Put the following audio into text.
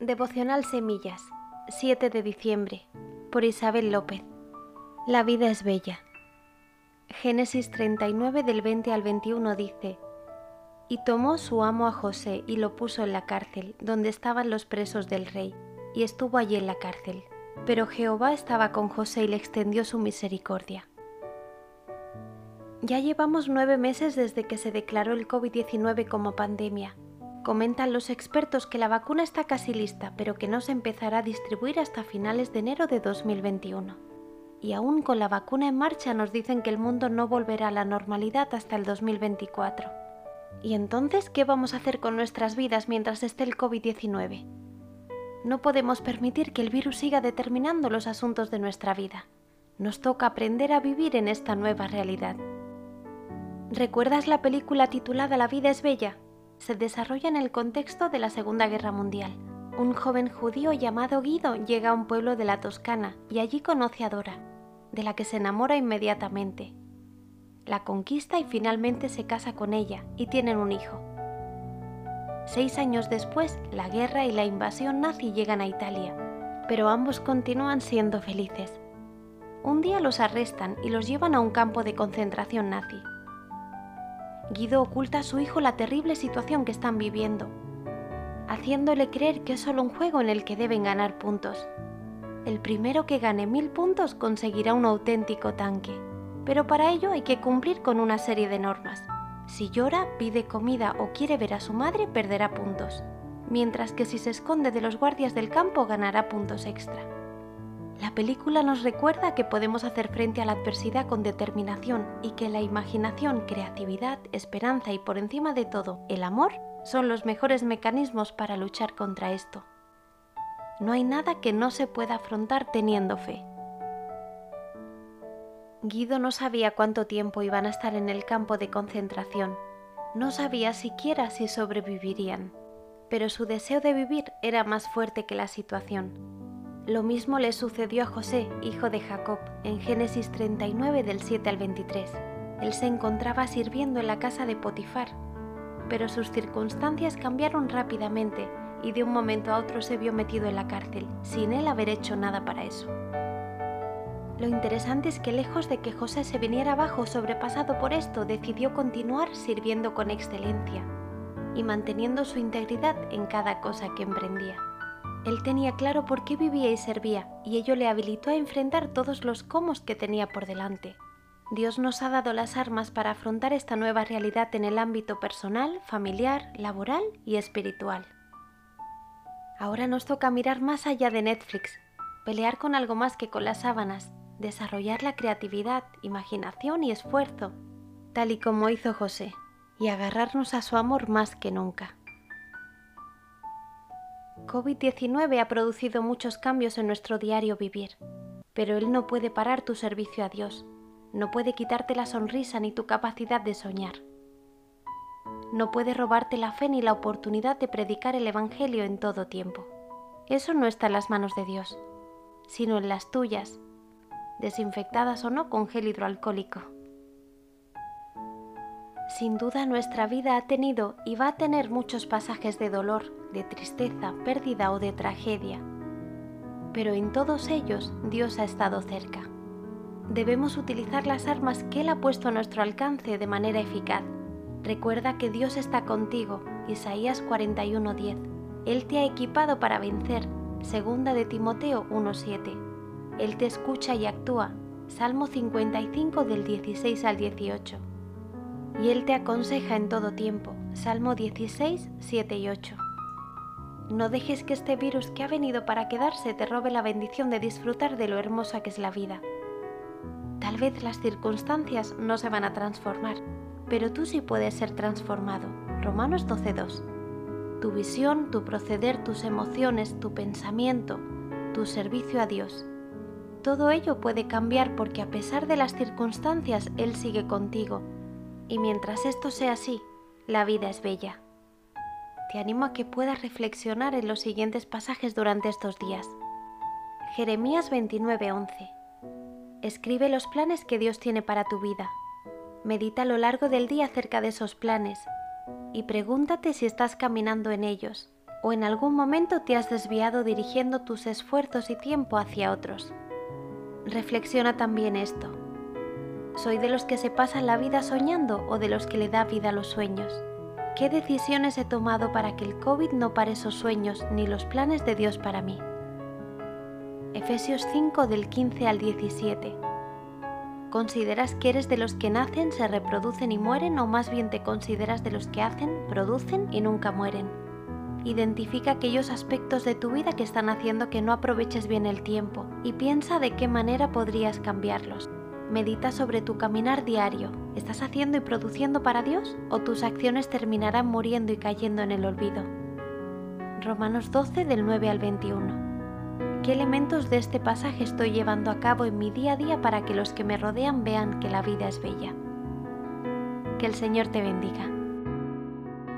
Devocional Semillas, 7 de diciembre, por Isabel López. La vida es bella. Génesis 39 del 20 al 21 dice, Y tomó su amo a José y lo puso en la cárcel, donde estaban los presos del rey, y estuvo allí en la cárcel. Pero Jehová estaba con José y le extendió su misericordia. Ya llevamos nueve meses desde que se declaró el COVID-19 como pandemia Comentan los expertos que la vacuna está casi lista, pero que no se empezará a distribuir hasta finales de enero de 2021. Y aún con la vacuna en marcha nos dicen que el mundo no volverá a la normalidad hasta el 2024. ¿Y entonces qué vamos a hacer con nuestras vidas mientras esté el COVID-19? No podemos permitir que el virus siga determinando los asuntos de nuestra vida. Nos toca aprender a vivir en esta nueva realidad. ¿Recuerdas la película titulada La vida es bella? Se desarrolla en el contexto de la Segunda Guerra Mundial. Un joven judío llamado Guido llega a un pueblo de la Toscana y allí conoce a Dora, de la que se enamora inmediatamente. La conquista y finalmente se casa con ella y tienen un hijo. Seis años después, la guerra y la invasión nazi llegan a Italia, pero ambos continúan siendo felices. Un día los arrestan y los llevan a un campo de concentración nazi. Guido oculta a su hijo la terrible situación que están viviendo, haciéndole creer que es solo un juego en el que deben ganar puntos. El primero que gane mil puntos conseguirá un auténtico tanque, pero para ello hay que cumplir con una serie de normas. Si llora, pide comida o quiere ver a su madre, perderá puntos, mientras que si se esconde de los guardias del campo ganará puntos extra. La película nos recuerda que podemos hacer frente a la adversidad con determinación y que la imaginación, creatividad, esperanza y por encima de todo el amor son los mejores mecanismos para luchar contra esto. No hay nada que no se pueda afrontar teniendo fe. Guido no sabía cuánto tiempo iban a estar en el campo de concentración. No sabía siquiera si sobrevivirían, pero su deseo de vivir era más fuerte que la situación lo mismo le sucedió a José, hijo de Jacob, en Génesis 39 del 7 al 23. Él se encontraba sirviendo en la casa de Potifar, pero sus circunstancias cambiaron rápidamente y de un momento a otro se vio metido en la cárcel, sin él haber hecho nada para eso. Lo interesante es que lejos de que José se viniera abajo sobrepasado por esto, decidió continuar sirviendo con excelencia y manteniendo su integridad en cada cosa que emprendía. Él tenía claro por qué vivía y servía, y ello le habilitó a enfrentar todos los comos que tenía por delante. Dios nos ha dado las armas para afrontar esta nueva realidad en el ámbito personal, familiar, laboral y espiritual. Ahora nos toca mirar más allá de Netflix, pelear con algo más que con las sábanas, desarrollar la creatividad, imaginación y esfuerzo, tal y como hizo José, y agarrarnos a su amor más que nunca. COVID-19 ha producido muchos cambios en nuestro diario vivir, pero Él no puede parar tu servicio a Dios, no puede quitarte la sonrisa ni tu capacidad de soñar. No puede robarte la fe ni la oportunidad de predicar el Evangelio en todo tiempo. Eso no está en las manos de Dios, sino en las tuyas, desinfectadas o no con gel hidroalcohólico. Sin duda nuestra vida ha tenido y va a tener muchos pasajes de dolor, de tristeza, pérdida o de tragedia. Pero en todos ellos Dios ha estado cerca. Debemos utilizar las armas que Él ha puesto a nuestro alcance de manera eficaz. Recuerda que Dios está contigo, Isaías 41:10. Él te ha equipado para vencer, segunda de Timoteo 1:7. Él te escucha y actúa, Salmo 55 del 16 al 18 y Él te aconseja en todo tiempo. Salmo 16, 7 y 8. No dejes que este virus que ha venido para quedarse te robe la bendición de disfrutar de lo hermosa que es la vida. Tal vez las circunstancias no se van a transformar, pero tú sí puedes ser transformado. Romanos 2. Tu visión, tu proceder, tus emociones, tu pensamiento, tu servicio a Dios. Todo ello puede cambiar porque a pesar de las circunstancias Él sigue contigo y mientras esto sea así, la vida es bella. Te animo a que puedas reflexionar en los siguientes pasajes durante estos días. Jeremías 29:11. Escribe los planes que Dios tiene para tu vida. Medita a lo largo del día acerca de esos planes y pregúntate si estás caminando en ellos ¿O en algún momento te has desviado dirigiendo tus esfuerzos y tiempo hacia otros? Reflexiona también esto. ¿Soy de los que se pasan la vida soñando o de los que le da vida a los sueños? ¿Qué decisiones he tomado para que el COVID no pare esos sueños ni los planes de Dios para mí? Efesios 5 del 15 al 17. ¿Consideras que eres de los que nacen, se reproducen y mueren o más bien te consideras de los que hacen, producen y nunca mueren? Identifica aquellos aspectos de tu vida que están haciendo que no aproveches bien el tiempo y piensa de qué manera podrías cambiarlos. Medita sobre tu caminar diario. ¿Estás haciendo y produciendo para Dios o tus acciones terminarán muriendo y cayendo en el olvido? Romanos 12 del 9 al 21. ¿Qué elementos de este pasaje estoy llevando a cabo en mi día a día para que los que me rodean vean que la vida es bella? Que el Señor te bendiga.